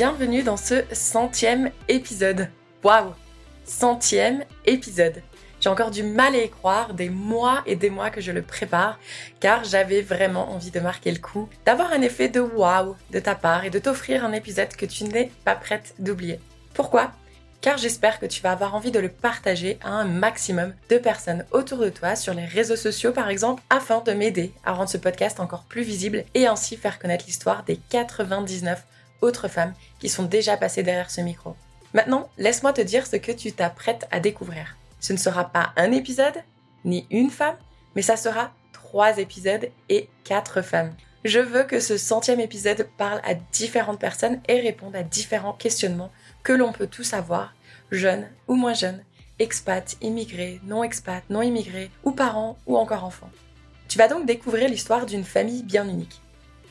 bienvenue dans ce centième épisode. Waouh Centième épisode. J'ai encore du mal à y croire, des mois et des mois que je le prépare, car j'avais vraiment envie de marquer le coup, d'avoir un effet de waouh de ta part et de t'offrir un épisode que tu n'es pas prête d'oublier. Pourquoi? Car j'espère que tu vas avoir envie de le partager à un maximum de personnes autour de toi sur les réseaux sociaux par exemple afin de m'aider à rendre ce podcast encore plus visible et ainsi faire connaître l'histoire des 99 autres femmes qui sont déjà passées derrière ce micro. Maintenant, laisse-moi te dire ce que tu t'apprêtes à découvrir. Ce ne sera pas un épisode, ni une femme, mais ça sera trois épisodes et quatre femmes. Je veux que ce centième épisode parle à différentes personnes et réponde à différents questionnements que l'on peut tous avoir, jeunes ou moins jeunes, expats, immigrés, non expats, non immigrés, ou parents ou encore enfants. Tu vas donc découvrir l'histoire d'une famille bien unique.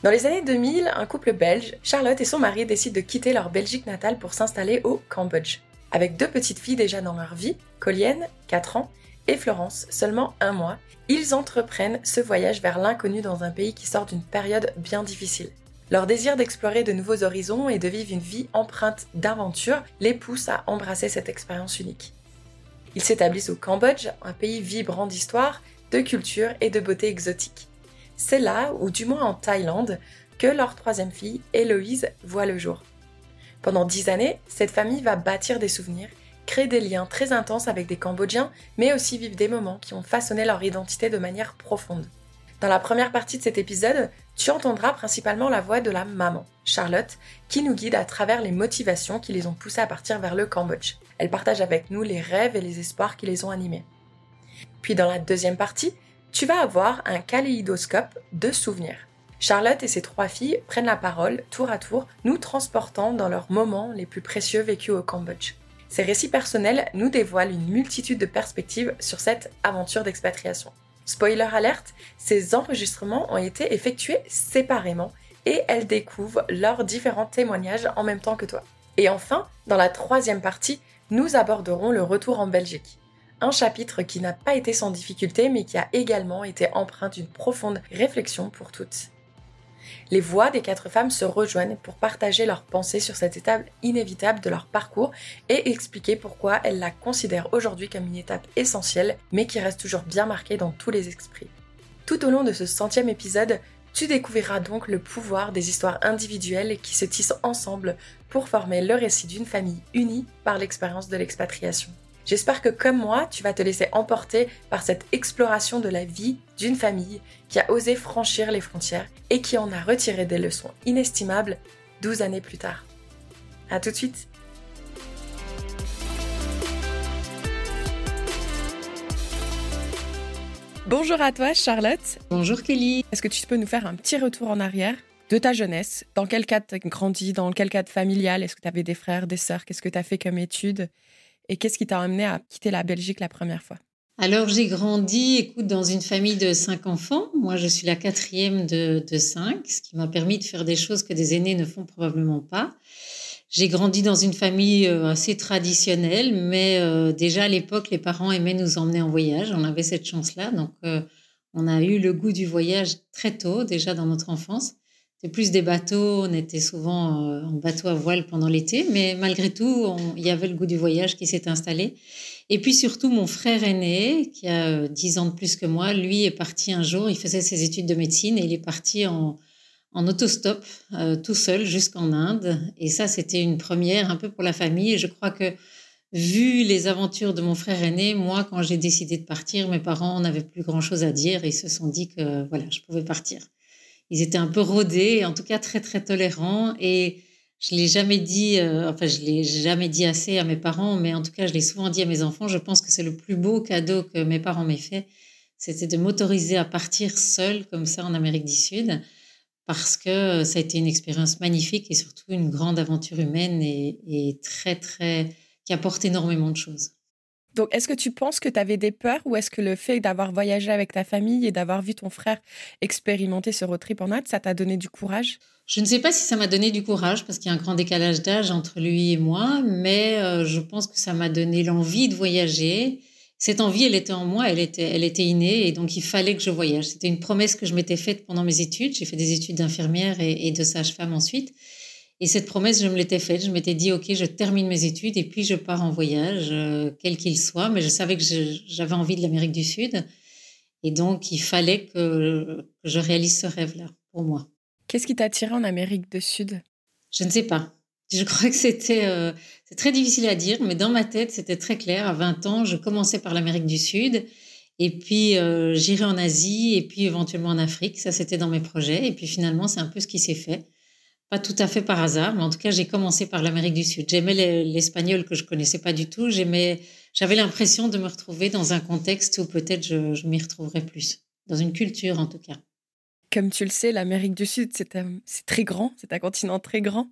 Dans les années 2000, un couple belge, Charlotte et son mari décident de quitter leur Belgique natale pour s'installer au Cambodge. Avec deux petites filles déjà dans leur vie, Colienne, 4 ans, et Florence, seulement un mois, ils entreprennent ce voyage vers l'inconnu dans un pays qui sort d'une période bien difficile. Leur désir d'explorer de nouveaux horizons et de vivre une vie empreinte d'aventure les pousse à embrasser cette expérience unique. Ils s'établissent au Cambodge, un pays vibrant d'histoire, de culture et de beauté exotique. C'est là, ou du moins en Thaïlande, que leur troisième fille, Héloïse, voit le jour. Pendant dix années, cette famille va bâtir des souvenirs, créer des liens très intenses avec des Cambodgiens, mais aussi vivre des moments qui ont façonné leur identité de manière profonde. Dans la première partie de cet épisode, tu entendras principalement la voix de la maman, Charlotte, qui nous guide à travers les motivations qui les ont poussées à partir vers le Cambodge. Elle partage avec nous les rêves et les espoirs qui les ont animés. Puis dans la deuxième partie, tu vas avoir un kaléidoscope de souvenirs. Charlotte et ses trois filles prennent la parole tour à tour, nous transportant dans leurs moments les plus précieux vécus au Cambodge. Ces récits personnels nous dévoilent une multitude de perspectives sur cette aventure d'expatriation. Spoiler alerte, ces enregistrements ont été effectués séparément et elles découvrent leurs différents témoignages en même temps que toi. Et enfin, dans la troisième partie, nous aborderons le retour en Belgique. Un chapitre qui n'a pas été sans difficulté mais qui a également été empreint d'une profonde réflexion pour toutes. Les voix des quatre femmes se rejoignent pour partager leurs pensées sur cette étape inévitable de leur parcours et expliquer pourquoi elles la considèrent aujourd'hui comme une étape essentielle, mais qui reste toujours bien marquée dans tous les esprits. Tout au long de ce centième épisode, tu découvriras donc le pouvoir des histoires individuelles qui se tissent ensemble pour former le récit d'une famille unie par l'expérience de l'expatriation. J'espère que comme moi, tu vas te laisser emporter par cette exploration de la vie d'une famille qui a osé franchir les frontières et qui en a retiré des leçons inestimables 12 années plus tard. A tout de suite Bonjour à toi Charlotte. Bonjour Kelly. Est-ce que tu peux nous faire un petit retour en arrière de ta jeunesse? Dans quel cadre tu as grandi? Dans quel cadre familial? Est-ce que tu avais des frères, des sœurs? Qu'est-ce que tu as fait comme études? Et qu'est-ce qui t'a amené à quitter la Belgique la première fois? Alors, j'ai grandi, écoute, dans une famille de cinq enfants. Moi, je suis la quatrième de, cinq, ce qui m'a permis de faire des choses que des aînés ne font probablement pas. J'ai grandi dans une famille euh, assez traditionnelle, mais euh, déjà à l'époque, les parents aimaient nous emmener en voyage. On avait cette chance-là. Donc, euh, on a eu le goût du voyage très tôt, déjà dans notre enfance. C'était plus des bateaux, on était souvent euh, en bateau à voile pendant l'été, mais malgré tout, il y avait le goût du voyage qui s'est installé. Et puis surtout, mon frère aîné, qui a 10 euh, ans de plus que moi, lui est parti un jour, il faisait ses études de médecine et il est parti en, en autostop euh, tout seul jusqu'en Inde. Et ça, c'était une première un peu pour la famille. Et je crois que vu les aventures de mon frère aîné, moi, quand j'ai décidé de partir, mes parents n'avaient plus grand-chose à dire et ils se sont dit que voilà, je pouvais partir ils étaient un peu rodés, en tout cas très très tolérants. Et je l'ai jamais dit, euh, enfin je l'ai jamais dit assez à mes parents, mais en tout cas je l'ai souvent dit à mes enfants. Je pense que c'est le plus beau cadeau que mes parents m'aient fait, c'était de m'autoriser à partir seule comme ça en Amérique du Sud, parce que ça a été une expérience magnifique et surtout une grande aventure humaine et, et très très qui apporte énormément de choses. Donc, est-ce que tu penses que tu avais des peurs ou est-ce que le fait d'avoir voyagé avec ta famille et d'avoir vu ton frère expérimenter ce road trip en Inde, ça t'a donné du courage? Je ne sais pas si ça m'a donné du courage parce qu'il y a un grand décalage d'âge entre lui et moi, mais euh, je pense que ça m'a donné l'envie de voyager. Cette envie, elle était en moi, elle était, elle était innée et donc il fallait que je voyage. C'était une promesse que je m'étais faite pendant mes études. J'ai fait des études d'infirmière et, et de sage-femme ensuite. Et cette promesse, je me l'étais faite. Je m'étais dit, OK, je termine mes études et puis je pars en voyage, euh, quel qu'il soit. Mais je savais que j'avais envie de l'Amérique du Sud. Et donc, il fallait que, je réalise ce rêve-là pour moi. Qu'est-ce qui t'a attiré en Amérique du Sud? Je ne sais pas. Je crois que c'était euh, c'est très difficile à dire, mais dans ma tête, c'était très clair. À 20 ans, je commençais par l'Amérique du Sud. Et puis, euh, j'irai en Asie et puis éventuellement en Afrique. Ça, c'était dans mes projets. Et puis finalement, c'est un peu ce qui s'est fait. Pas tout à fait par hasard, mais en tout cas, j'ai commencé par l'Amérique du Sud. J'aimais l'espagnol que je connaissais pas du tout. J'aimais, j'avais l'impression de me retrouver dans un contexte où peut-être je, m'y retrouverais plus. Dans une culture, en tout cas. Comme tu le sais, l'Amérique du Sud, c'est très grand. C'est un continent très grand.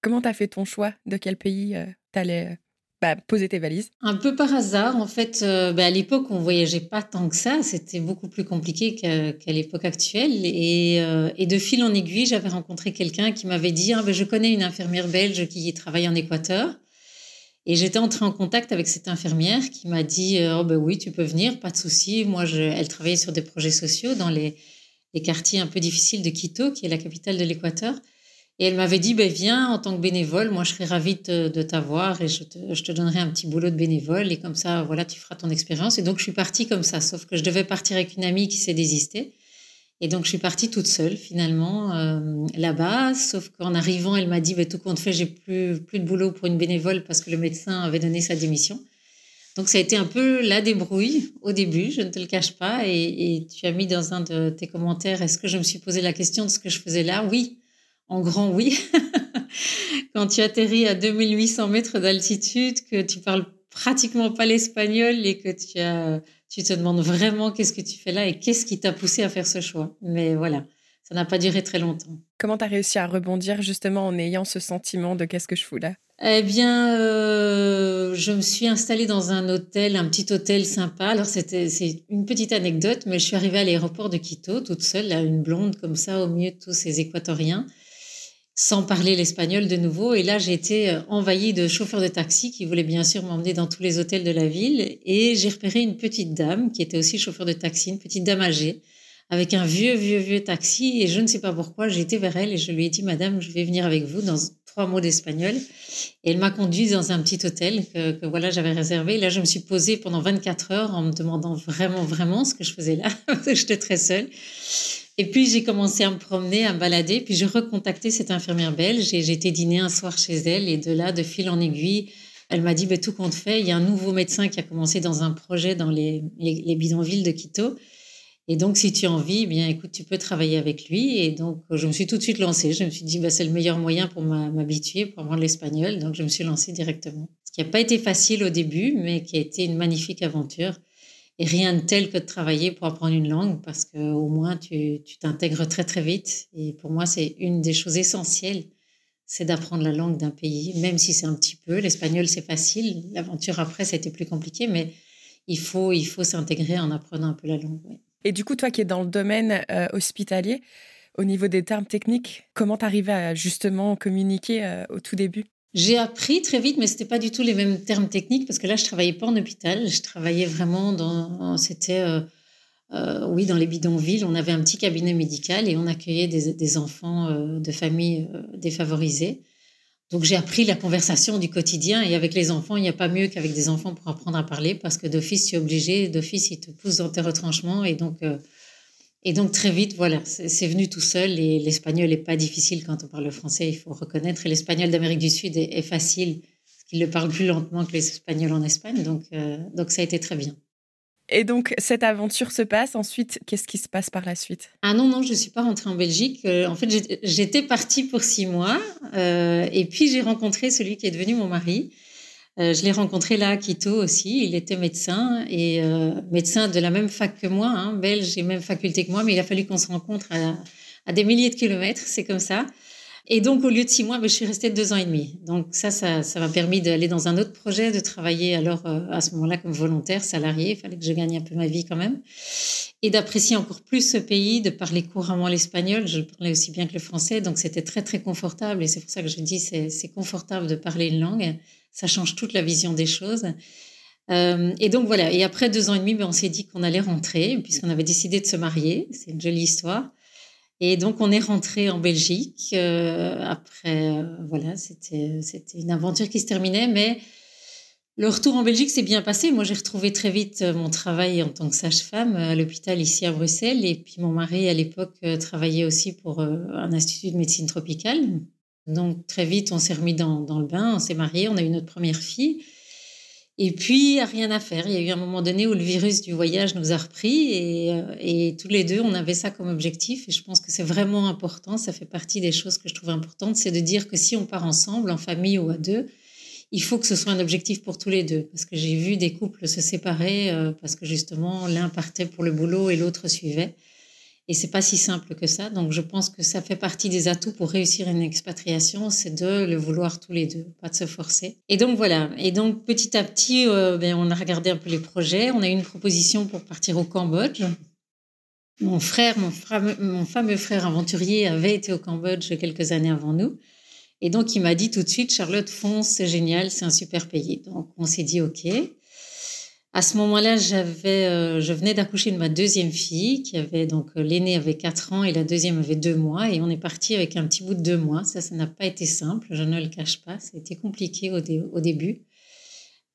Comment tu as fait ton choix? De quel pays euh, euh, bah, poser tes valises Un peu par hasard. En fait, euh, bah, à l'époque, on voyageait pas tant que ça. C'était beaucoup plus compliqué qu'à l'époque actuelle. Et, de fil en aiguille, j'avais rencontré quelqu'un qui m'avait dit ah, bah, Je connais une infirmière belge qui travaille en Équateur. Et j'étais entrée en contact avec cette infirmière qui m'a dit oh, ben Oui, tu peux venir, pas de souci. Moi, je... elle travaillait sur des projets sociaux dans les quartiers un peu difficiles de Quito, qui est la capitale de l'Équateur. Et elle m'avait dit, ben, viens en tant que bénévole, moi je serais ravie de, t'avoir et je te, je te, donnerai un petit boulot de bénévole et comme ça, voilà, tu feras ton expérience. Et donc je suis partie comme ça, sauf que je devais partir avec une amie qui s'est désistée. Et donc je suis partie toute seule finalement euh, là-bas, sauf qu'en arrivant, elle m'a dit, ben, tout compte fait, j'ai plus, plus de boulot pour une bénévole parce que le médecin avait donné sa démission. Donc ça a été un peu la débrouille au début, je ne te le cache pas. Et, et tu as mis dans un de tes commentaires, est-ce que je me suis posé la question de ce que je faisais là? Oui, en grand oui. Quand tu atterris à 2800 mètres d'altitude, que tu parles pratiquement pas l'espagnol et que tu, as, tu te demandes vraiment qu'est-ce que tu fais là et qu'est-ce qui t'a poussé à faire ce choix. Mais voilà, ça n'a pas duré très longtemps. Comment tu as réussi à rebondir justement en ayant ce sentiment de qu'est-ce que je fous là? Eh bien, euh, je me suis installée dans un hôtel, un petit hôtel sympa. Alors, c'était, c'est une petite anecdote, mais je suis arrivée à l'aéroport de Quito toute seule, là, une blonde comme ça, au milieu de tous ces équatoriens sans parler l'espagnol de nouveau. Et là, j'ai été euh, envahie de chauffeurs de taxi qui voulaient bien sûr m'emmener dans tous les hôtels de la ville. Et j'ai repéré une petite dame qui était aussi chauffeur de taxi, une petite dame âgée, avec un vieux, vieux, vieux taxi. Et je ne sais pas pourquoi, j'ai été vers elle et je lui ai dit, Madame, je vais venir avec vous dans trois mots d'espagnol. Et elle m'a conduit dans un petit hôtel que, que voilà, j'avais réservé. Et là, je me suis posée pendant 24 heures en me demandant vraiment, vraiment ce que je faisais là, parce que j'étais très seule. Et puis j'ai commencé à me promener, à me balader, puis j'ai recontacté cette infirmière belge et été dîner un soir chez elle et de là, de fil en aiguille, elle m'a dit bah, tout compte fait, il y a un nouveau médecin qui a commencé dans un projet dans les, les, bidonvilles de Quito. Et donc, si tu as envie, eh bien, écoute, tu peux travailler avec lui. Et donc, je me suis tout de suite lancée. Je me suis dit, bah, c'est le meilleur moyen pour m'habituer, pour apprendre l'espagnol. Donc, je me suis lancée directement. Ce qui n'a pas été facile au début, mais qui a été une magnifique aventure. Et rien de tel que de travailler pour apprendre une langue parce que au moins tu t'intègres très très vite. Et pour moi, c'est une des choses essentielles, c'est d'apprendre la langue d'un pays, même si c'est un petit peu. L'espagnol, c'est facile. L'aventure après, c'était plus compliqué, mais il faut, il faut s'intégrer en apprenant un peu la langue. Et du coup, toi qui es dans le domaine euh, hospitalier, au niveau des termes techniques, comment t'arrivais à justement communiquer euh, au tout début? J'ai appris très vite, mais c'était pas du tout les mêmes termes techniques parce que là, je travaillais pas en hôpital. Je travaillais vraiment dans, c'était, euh, euh, oui, dans les bidonvilles. On avait un petit cabinet médical et on accueillait des, enfants euh, de familles défavorisées. Donc j'ai appris la conversation du quotidien et avec les enfants, il n'y a pas mieux qu'avec des enfants pour apprendre à parler parce que d'office, tu es obligé, d'office, ils te poussent dans tes retranchements et donc et donc très vite, voilà, c'est venu tout seul. Et l'espagnol n'est pas difficile quand on parle le français, il faut reconnaître. Et l'espagnol d'Amérique du Sud est, facile, parce qu'il le parle plus lentement que les Espagnols en Espagne. Donc, euh, donc ça a été très bien. Et donc cette aventure se passe. Ensuite, qu'est-ce qui se passe par la suite? Ah non, non, je ne suis pas rentrée en Belgique. Euh, en fait, j'étais partie pour six mois. Euh, et puis j'ai rencontré celui qui est devenu mon mari. Euh, je l'ai rencontré là à Quito aussi. Il était médecin et euh, médecin de la même fac que moi, hein, belge et même faculté que moi, mais il a fallu qu'on se rencontre à, des milliers de kilomètres, c'est comme ça. Et donc, au lieu de six mois, ben, je suis restée deux ans et demi. Donc ça, ça, m'a permis d'aller dans un autre projet, de travailler alors euh, à ce moment-là comme volontaire, salarié. Il fallait que je gagne un peu ma vie quand même. Et d'apprécier encore plus ce pays, de parler couramment l'espagnol. Je parlais aussi bien que le français, donc c'était très, très confortable. Et c'est pour ça que je dis, c'est confortable de parler une langue ça change toute la vision des choses. Euh, et donc voilà, et après deux ans et demi, ben, on s'est dit qu'on allait rentrer, puisqu'on avait décidé de se marier. C'est une jolie histoire. Et donc, on est rentré en Belgique. Euh, après, euh, voilà, c'était une aventure qui se terminait, mais le retour en Belgique s'est bien passé. Moi, j'ai retrouvé très vite mon travail en tant que sage-femme à l'hôpital ici à Bruxelles. Et puis, mon mari, à l'époque, travaillait aussi pour un institut de médecine tropicale. Donc, très vite, on s'est remis dans, le bain, on s'est mariés, on a eu notre première fille. Et puis, rien à faire. Il y a eu un moment donné où le virus du voyage nous a repris et, euh, et, tous les deux, on avait ça comme objectif. Et je pense que c'est vraiment important. Ça fait partie des choses que je trouve importantes. C'est de dire que si on part ensemble, en famille ou à deux, il faut que ce soit un objectif pour tous les deux. Parce que j'ai vu des couples se séparer euh, parce que justement, l'un partait pour le boulot et l'autre suivait. Et c'est pas si simple que ça. Donc, je pense que ça fait partie des atouts pour réussir une expatriation, c'est de le vouloir tous les deux, pas de se forcer. Et donc, voilà. Et donc, petit à petit, euh, ben, on a regardé un peu les projets. On a eu une proposition pour partir au Cambodge. Mon frère, mon, mon fameux frère aventurier avait été au Cambodge quelques années avant nous. Et donc, il m'a dit tout de suite, Charlotte, fonce, c'est génial, c'est un super pays. Donc, on s'est dit, OK. À ce moment-là, j'avais, euh, je venais d'accoucher de ma deuxième fille, qui avait donc euh, l'aînée avait 4 ans et la deuxième avait 2 mois, et on est parti avec un petit bout de 2 mois. Ça, ça n'a pas été simple, je ne le cache pas. Ça a été compliqué au, au début,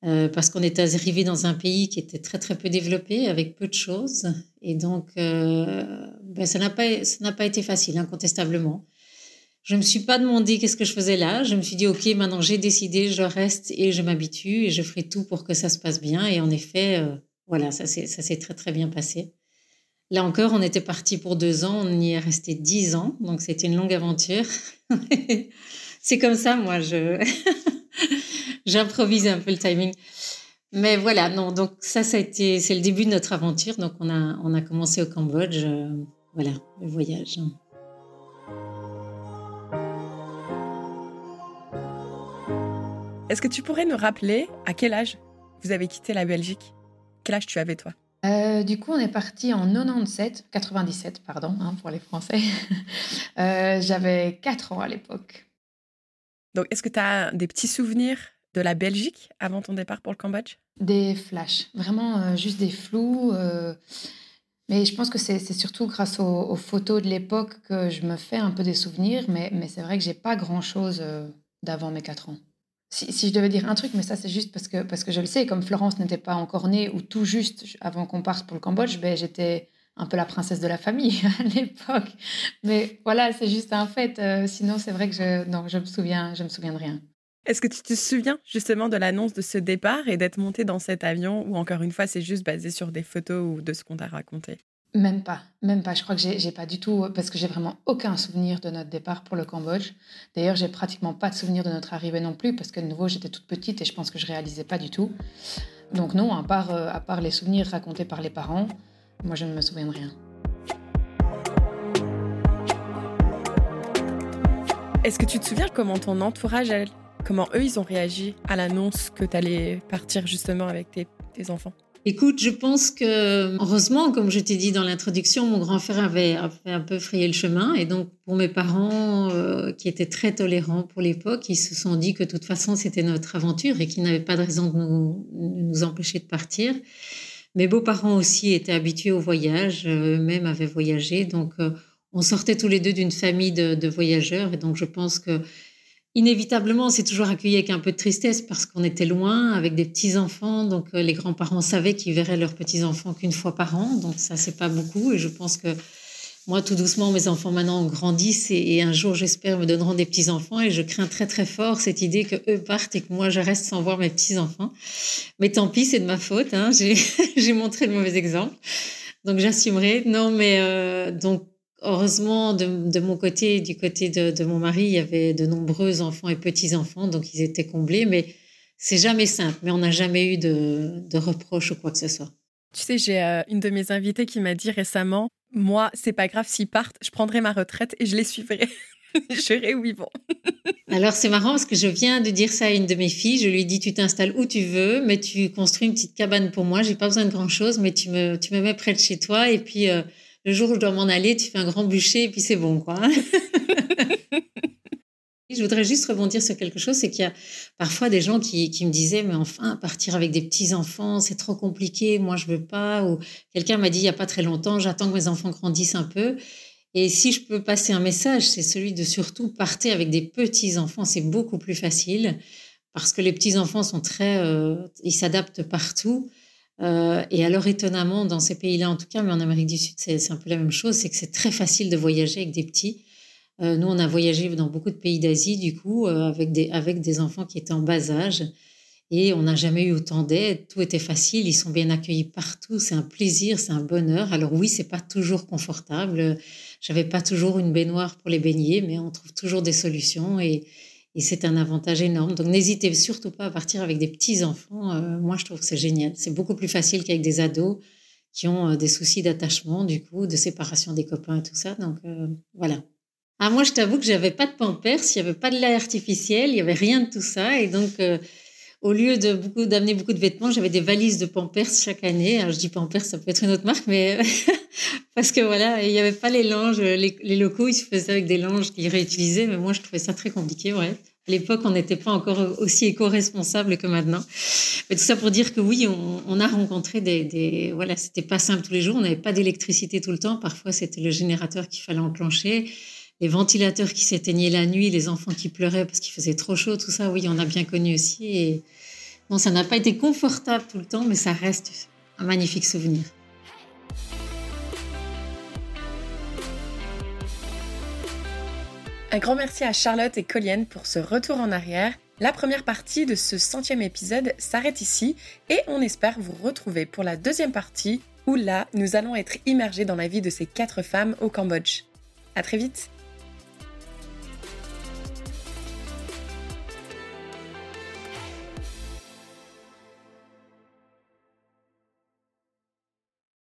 euh, parce qu'on était arrivé dans un pays qui était très très peu développé, avec peu de choses, et donc euh, ben, ça n'a pas ça n'a pas été facile, incontestablement. Je me suis pas demandé qu'est-ce que je faisais là. Je me suis dit, OK, maintenant j'ai décidé, je reste et je m'habitue et je ferai tout pour que ça se passe bien. Et en effet, euh, voilà, ça s'est très, très bien passé. Là encore, on était parti pour deux ans, on y est resté dix ans, donc c'était une longue aventure. c'est comme ça, moi, je j'improvise un peu le timing. Mais voilà, non, donc ça, ça a été, c'est le début de notre aventure. Donc on a, on a commencé au Cambodge, euh, voilà, le voyage. Est-ce que tu pourrais nous rappeler à quel âge vous avez quitté la Belgique? Quel âge tu avais toi? Euh, du coup, on est parti en 97, 97, pardon, hein, pour les Français. Euh, j'avais 4 ans à l'époque. Donc, est-ce que tu as des petits souvenirs de la Belgique avant ton départ pour le Cambodge? Des flashs, vraiment euh, juste des flous. mais je pense que c'est surtout grâce aux, photos de l'époque que je me fais un peu des souvenirs. Mais, mais c'est vrai que j'ai pas grand-chose d'avant mes 4 ans. Si, je devais dire un truc, mais ça c'est juste parce que, parce que je le sais, comme Florence n'était pas encore née ou tout juste avant qu'on parte pour le Cambodge, ben, j'étais un peu la princesse de la famille à l'époque. Mais voilà, c'est juste un fait. Euh, sinon, c'est vrai que je, non, je me souviens, je me souviens de rien. Est-ce que tu te souviens justement de l'annonce de ce départ et d'être montée dans cet avion ou encore une fois c'est juste basé sur des photos ou de ce qu'on t'a raconté? Même pas, même pas. Je crois que j'ai pas du tout, parce que j'ai vraiment aucun souvenir de notre départ pour le Cambodge. D'ailleurs, j'ai pratiquement pas de souvenir de notre arrivée non plus, parce que de nouveau, j'étais toute petite et je pense que je réalisais pas du tout. Donc non, à part, euh, à part les souvenirs racontés par les parents, moi je ne me souviens de rien. Est-ce que tu te souviens comment ton entourage, comment eux, ils ont réagi à l'annonce que tu allais partir justement avec tes enfants? Écoute, je pense que, heureusement, comme je t'ai dit dans l'introduction, mon grand frère avait, un peu frayé le chemin. Et donc, pour mes parents, euh, qui étaient très tolérants pour l'époque, ils se sont dit que de toute façon, c'était notre aventure et qu'ils n'avaient pas de raison de nous, empêcher de partir. Mes beaux-parents aussi étaient habitués au voyage, euh, eux-mêmes avaient voyagé. Donc, euh, on sortait tous les deux d'une famille de, de, voyageurs. Et donc, je pense que Inévitablement, on s'est toujours accueilli avec un peu de tristesse parce qu'on était loin, avec des petits-enfants. Donc, euh, les grands-parents savaient qu'ils verraient leurs petits-enfants qu'une fois par an. Donc, ça, c'est pas beaucoup. Et je pense que moi, tout doucement, mes enfants maintenant grandissent et, un jour, j'espère, me donneront des petits-enfants. Et je crains très, très fort cette idée que eux partent et que moi, je reste sans voir mes petits-enfants. Mais tant pis, c'est de ma faute. Hein. J'ai montré le mauvais exemple. Donc, j'assumerai. Non, mais euh, donc, Heureusement, de, mon côté, du côté de, mon mari, il y avait de nombreux enfants et petits-enfants, donc ils étaient comblés, mais c'est jamais simple, mais on n'a jamais eu de, reproches ou quoi que ce soit. Tu sais, j'ai euh, une de mes invitées qui m'a dit récemment, moi, c'est pas grave s'ils partent, je prendrai ma retraite et je les suivrai. je serai où ils vont. Alors c'est marrant parce que je viens de dire ça à une de mes filles. Je lui ai dit tu t'installes où tu veux, mais tu construis une petite cabane pour moi. J'ai pas besoin de grand chose, mais tu me tu me mets près de chez toi et puis euh, le jour où je dois m'en aller, tu fais un grand bûcher et puis c'est bon, quoi. je voudrais juste rebondir sur quelque chose, c'est qu'il y a parfois des gens qui, me disaient, mais enfin, partir avec des petits-enfants, c'est trop compliqué, moi je veux pas. Ou quelqu'un m'a dit il y a pas très longtemps, j'attends que mes enfants grandissent un peu. Et si je peux passer un message, c'est celui de surtout partir avec des petits enfants. C'est beaucoup plus facile parce que les petits enfants sont très, euh, ils s'adaptent partout. Euh, et alors étonnamment, dans ces pays-là, en tout cas, mais en Amérique du Sud, c'est un peu la même chose, c'est que c'est très facile de voyager avec des petits. Euh, nous, on a voyagé dans beaucoup de pays d'Asie, du coup, avec des avec des enfants qui étaient en bas âge. Et on n'a jamais eu autant d'aide, tout était facile, ils sont bien accueillis partout, c'est un plaisir, c'est un bonheur. Alors oui, c'est pas toujours confortable, j'avais pas toujours une baignoire pour les baigner, mais on trouve toujours des solutions et, c'est un avantage énorme. Donc n'hésitez surtout pas à partir avec des petits enfants. Euh, moi, je trouve que c'est génial. C'est beaucoup plus facile qu'avec des ados qui ont euh, des soucis d'attachement, du coup, de séparation des copains et tout ça. Donc euh, voilà. Ah, moi, je t'avoue que j'avais pas de pampers, il y avait pas de lait artificiel, il y avait rien de tout ça, et donc au lieu de beaucoup d'amener beaucoup de vêtements, j'avais des valises de Pampers chaque année. Alors je dis Pampers, ça peut être une autre marque, mais parce que voilà, il n'y avait pas les langes, les, locaux, ils se faisaient avec des langes qu'ils réutilisaient, mais moi je trouvais ça très compliqué, ouais. À l'époque, on n'était pas encore aussi éco-responsable que maintenant. Mais tout ça pour dire que oui, on, a rencontré des, des voilà, c'était pas simple tous les jours. On n'avait pas d'électricité tout le temps. Parfois, c'était le générateur qu'il fallait enclencher les ventilateurs qui s'éteignaient la nuit, les enfants qui pleuraient parce qu'il faisait trop chaud, tout ça, oui, on a bien connu aussi. Et bon, ça n'a pas été confortable tout le temps, mais ça reste un magnifique souvenir. Un grand merci à Charlotte et Colienne pour ce retour en arrière. La première partie de ce centième épisode s'arrête ici et on espère vous retrouver pour la deuxième partie où là, nous allons être immergés dans la vie de ces quatre femmes au Cambodge. À très vite!